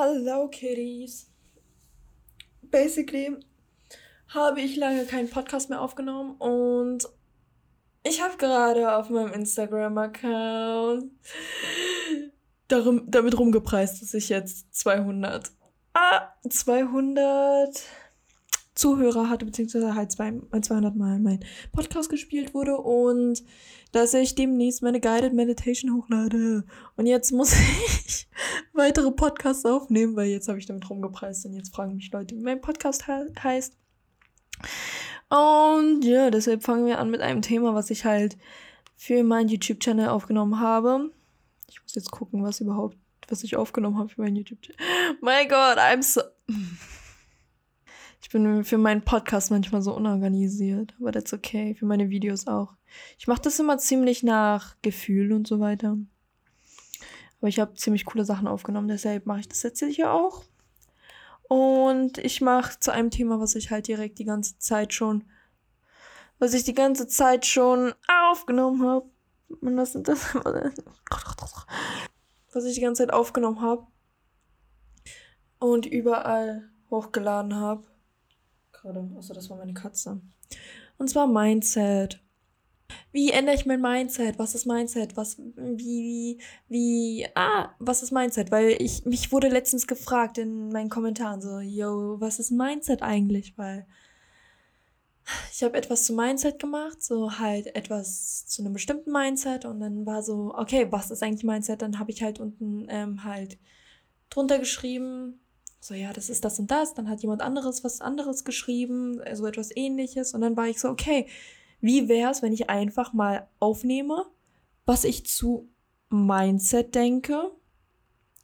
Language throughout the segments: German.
Hallo Kitties. Basically habe ich lange keinen Podcast mehr aufgenommen und ich habe gerade auf meinem Instagram-Account damit rumgepreist, dass ich jetzt 200, ah, 200 Zuhörer hatte, beziehungsweise halt 200 Mal mein Podcast gespielt wurde und dass ich demnächst meine Guided Meditation hochlade. Und jetzt muss ich weitere Podcasts aufnehmen, weil jetzt habe ich damit rumgepreist und jetzt fragen mich Leute, wie mein Podcast he heißt. Und ja, deshalb fangen wir an mit einem Thema, was ich halt für meinen YouTube-Channel aufgenommen habe. Ich muss jetzt gucken, was überhaupt, was ich aufgenommen habe für meinen YouTube-Channel. Mein Gott, I'm so. Ich bin für meinen Podcast manchmal so unorganisiert, aber that's okay. Für meine Videos auch. Ich mache das immer ziemlich nach Gefühl und so weiter. Aber ich habe ziemlich coole Sachen aufgenommen, deshalb mache ich das jetzt hier auch. Und ich mache zu einem Thema, was ich halt direkt die ganze Zeit schon, was ich die ganze Zeit schon aufgenommen habe. Und das das, was ich die ganze Zeit aufgenommen habe und überall hochgeladen habe gerade. Achso, das war meine Katze. Und zwar Mindset. Wie ändere ich mein Mindset? Was ist Mindset? Was, wie, wie, wie, ah, was ist Mindset? Weil ich, mich wurde letztens gefragt in meinen Kommentaren so, yo, was ist Mindset eigentlich? Weil ich habe etwas zu Mindset gemacht, so halt etwas zu einem bestimmten Mindset und dann war so, okay, was ist eigentlich Mindset? Dann habe ich halt unten ähm, halt drunter geschrieben, so, ja, das ist das und das. Dann hat jemand anderes was anderes geschrieben, so etwas ähnliches. Und dann war ich so, okay, wie wäre es, wenn ich einfach mal aufnehme, was ich zu Mindset denke?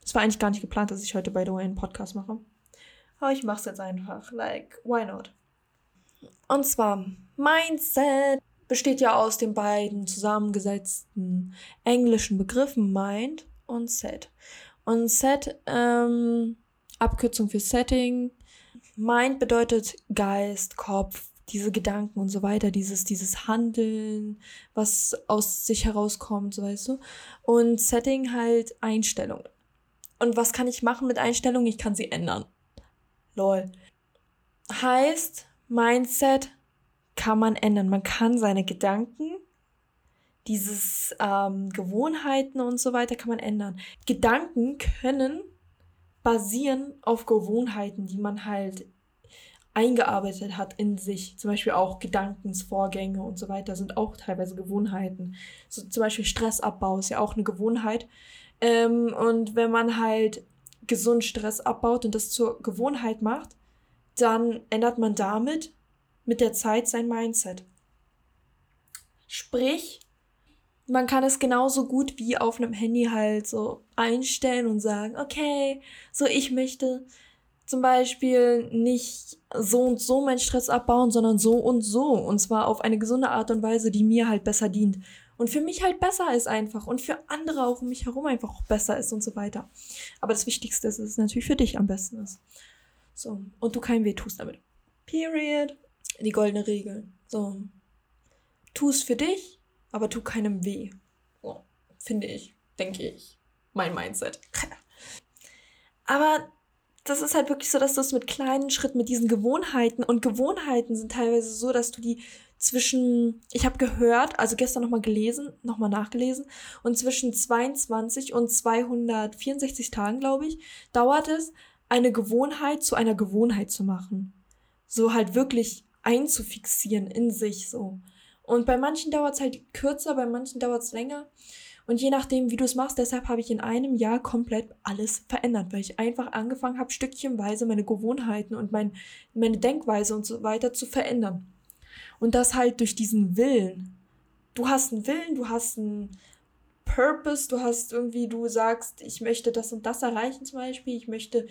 Es war eigentlich gar nicht geplant, dass ich heute bei The Way einen Podcast mache. Aber ich mache es jetzt einfach. Like, why not? Und zwar, Mindset besteht ja aus den beiden zusammengesetzten englischen Begriffen Mind und Set. Und Set ähm, Abkürzung für Setting. Mind bedeutet Geist, Kopf, diese Gedanken und so weiter, dieses, dieses Handeln, was aus sich herauskommt, so weißt du. Und Setting halt Einstellungen. Und was kann ich machen mit Einstellungen? Ich kann sie ändern. Lol. Heißt, Mindset kann man ändern. Man kann seine Gedanken, dieses ähm, Gewohnheiten und so weiter kann man ändern. Gedanken können basieren auf Gewohnheiten, die man halt eingearbeitet hat in sich. Zum Beispiel auch Gedankensvorgänge und so weiter sind auch teilweise Gewohnheiten. So zum Beispiel Stressabbau ist ja auch eine Gewohnheit. Ähm, und wenn man halt gesund Stress abbaut und das zur Gewohnheit macht, dann ändert man damit mit der Zeit sein Mindset. Sprich, man kann es genauso gut wie auf einem Handy halt so einstellen und sagen, okay, so ich möchte zum Beispiel nicht so und so meinen Stress abbauen, sondern so und so. Und zwar auf eine gesunde Art und Weise, die mir halt besser dient. Und für mich halt besser ist einfach. Und für andere auch um mich herum einfach auch besser ist und so weiter. Aber das Wichtigste ist, dass es natürlich für dich am besten ist. So. Und du kein Weh tust damit. Period. Die goldene Regel. So. Tu es für dich aber tu keinem weh. So, finde ich, denke ich. Mein Mindset. aber das ist halt wirklich so, dass du es mit kleinen Schritten, mit diesen Gewohnheiten und Gewohnheiten sind teilweise so, dass du die zwischen, ich habe gehört, also gestern nochmal gelesen, nochmal nachgelesen, und zwischen 22 und 264 Tagen, glaube ich, dauert es, eine Gewohnheit zu einer Gewohnheit zu machen. So halt wirklich einzufixieren in sich so. Und bei manchen dauert es halt kürzer, bei manchen dauert es länger. Und je nachdem, wie du es machst, deshalb habe ich in einem Jahr komplett alles verändert, weil ich einfach angefangen habe, stückchenweise meine Gewohnheiten und mein, meine Denkweise und so weiter zu verändern. Und das halt durch diesen Willen. Du hast einen Willen, du hast einen Purpose, du hast irgendwie, du sagst, ich möchte das und das erreichen zum Beispiel, ich möchte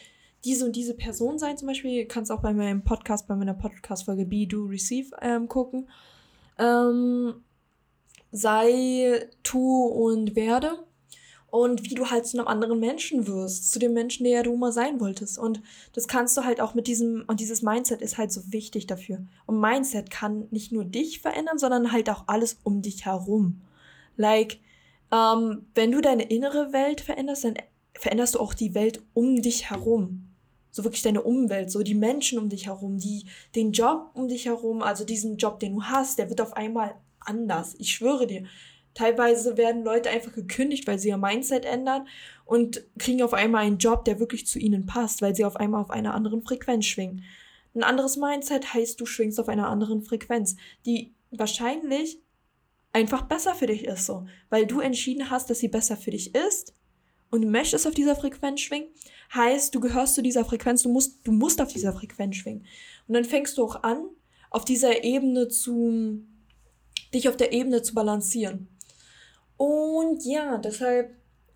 diese und diese Person sein zum Beispiel. Du kannst auch bei meinem Podcast, bei meiner Podcast-Folge Be, Do, Receive ähm, gucken ähm, sei, tu und werde. Und wie du halt zu einem anderen Menschen wirst, zu dem Menschen, der du immer sein wolltest. Und das kannst du halt auch mit diesem, und dieses Mindset ist halt so wichtig dafür. Und Mindset kann nicht nur dich verändern, sondern halt auch alles um dich herum. Like, ähm, wenn du deine innere Welt veränderst, dann veränderst du auch die Welt um dich herum. So wirklich deine Umwelt, so die Menschen um dich herum, die, den Job um dich herum, also diesen Job, den du hast, der wird auf einmal anders. Ich schwöre dir. Teilweise werden Leute einfach gekündigt, weil sie ihr Mindset ändern und kriegen auf einmal einen Job, der wirklich zu ihnen passt, weil sie auf einmal auf einer anderen Frequenz schwingen. Ein anderes Mindset heißt, du schwingst auf einer anderen Frequenz, die wahrscheinlich einfach besser für dich ist, so, weil du entschieden hast, dass sie besser für dich ist und du möchtest auf dieser Frequenz schwingen, heißt, du gehörst zu dieser Frequenz, du musst, du musst auf dieser Frequenz schwingen. Und dann fängst du auch an, auf dieser Ebene zu, dich auf der Ebene zu balancieren. Und ja, deshalb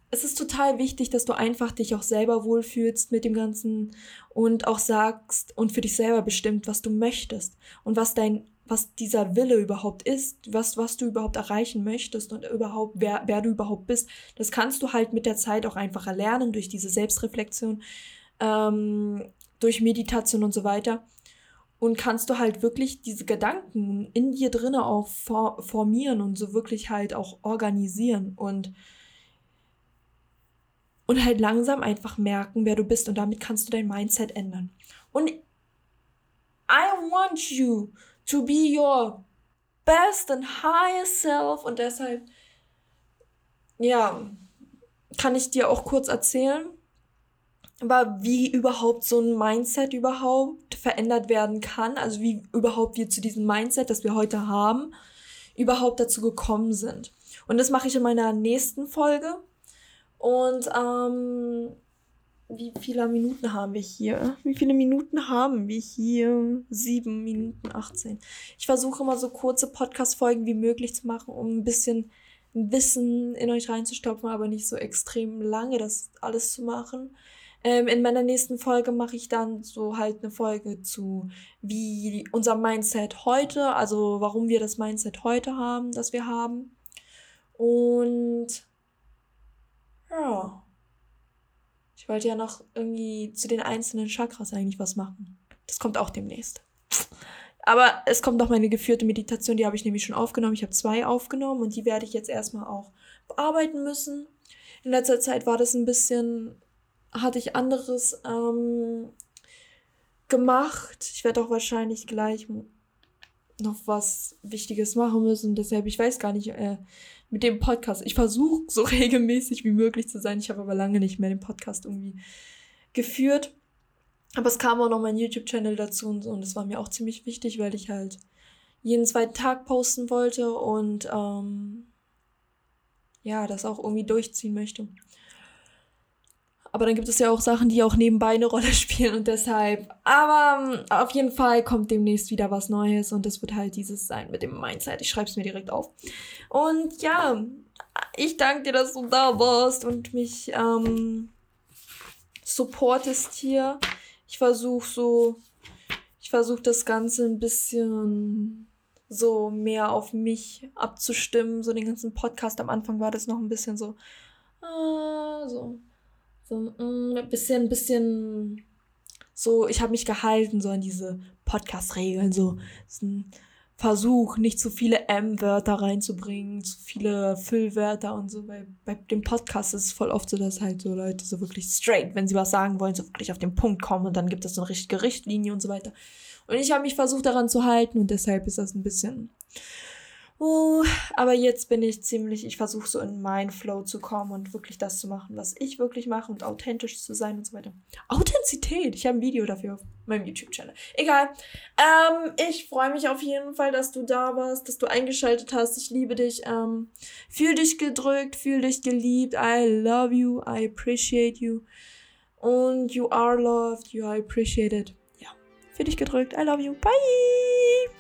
es ist total wichtig, dass du einfach dich auch selber wohlfühlst mit dem Ganzen und auch sagst und für dich selber bestimmt, was du möchtest und was dein, was dieser Wille überhaupt ist, was, was du überhaupt erreichen möchtest und überhaupt, wer, wer du überhaupt bist. Das kannst du halt mit der Zeit auch einfach erlernen durch diese Selbstreflexion, ähm, durch Meditation und so weiter. Und kannst du halt wirklich diese Gedanken in dir drinne auch formieren und so wirklich halt auch organisieren und und halt langsam einfach merken, wer du bist und damit kannst du dein Mindset ändern. Und I want you to be your best and highest self und deshalb, ja, kann ich dir auch kurz erzählen, aber wie überhaupt so ein Mindset überhaupt verändert werden kann, also wie überhaupt wir zu diesem Mindset, das wir heute haben, überhaupt dazu gekommen sind. Und das mache ich in meiner nächsten Folge. Und ähm, wie viele Minuten haben wir hier? Wie viele Minuten haben wir hier? Sieben Minuten 18. Ich versuche immer so kurze Podcast-Folgen wie möglich zu machen, um ein bisschen Wissen in euch reinzustopfen, aber nicht so extrem lange das alles zu machen. Ähm, in meiner nächsten Folge mache ich dann so halt eine Folge zu, wie unser Mindset heute, also warum wir das Mindset heute haben, das wir haben. Und ja. Ich wollte ja noch irgendwie zu den einzelnen Chakras eigentlich was machen. Das kommt auch demnächst. Aber es kommt noch meine geführte Meditation, die habe ich nämlich schon aufgenommen. Ich habe zwei aufgenommen und die werde ich jetzt erstmal auch bearbeiten müssen. In letzter Zeit war das ein bisschen, hatte ich anderes ähm, gemacht. Ich werde auch wahrscheinlich gleich noch was Wichtiges machen müssen. Deshalb, ich weiß gar nicht, äh, mit dem Podcast. Ich versuche so regelmäßig wie möglich zu sein. Ich habe aber lange nicht mehr den Podcast irgendwie geführt. Aber es kam auch noch mein YouTube-Channel dazu und so. Und das war mir auch ziemlich wichtig, weil ich halt jeden zweiten Tag posten wollte und ähm, ja, das auch irgendwie durchziehen möchte. Aber dann gibt es ja auch Sachen, die auch nebenbei eine Rolle spielen und deshalb. Aber ähm, auf jeden Fall kommt demnächst wieder was Neues und das wird halt dieses sein mit dem Mindset. Ich schreibe es mir direkt auf. Und ja, ich danke dir, dass du da warst und mich ähm, supportest hier. Ich versuche so, ich versuche das Ganze ein bisschen so mehr auf mich abzustimmen. So den ganzen Podcast am Anfang war das noch ein bisschen so, äh, so so mm, ein bisschen, bisschen so, ich habe mich gehalten, so an diese Podcast-Regeln, so, so ein Versuch, nicht zu viele M-Wörter reinzubringen, zu viele Füllwörter und so. Bei, bei dem Podcast ist es voll oft so, dass halt so Leute so wirklich straight, wenn sie was sagen wollen, so wirklich auf den Punkt kommen und dann gibt es so eine richtige Richtlinie und so weiter. Und ich habe mich versucht daran zu halten und deshalb ist das ein bisschen Uh, aber jetzt bin ich ziemlich, ich versuche so in meinen Flow zu kommen und wirklich das zu machen, was ich wirklich mache und authentisch zu sein und so weiter. Authentizität, ich habe ein Video dafür auf meinem YouTube-Channel. Egal. Ähm, ich freue mich auf jeden Fall, dass du da warst, dass du eingeschaltet hast. Ich liebe dich. Ähm, fühl dich gedrückt, fühl dich geliebt. I love you, I appreciate you. Und you are loved, you are appreciated. Ja, fühl dich gedrückt. I love you. Bye!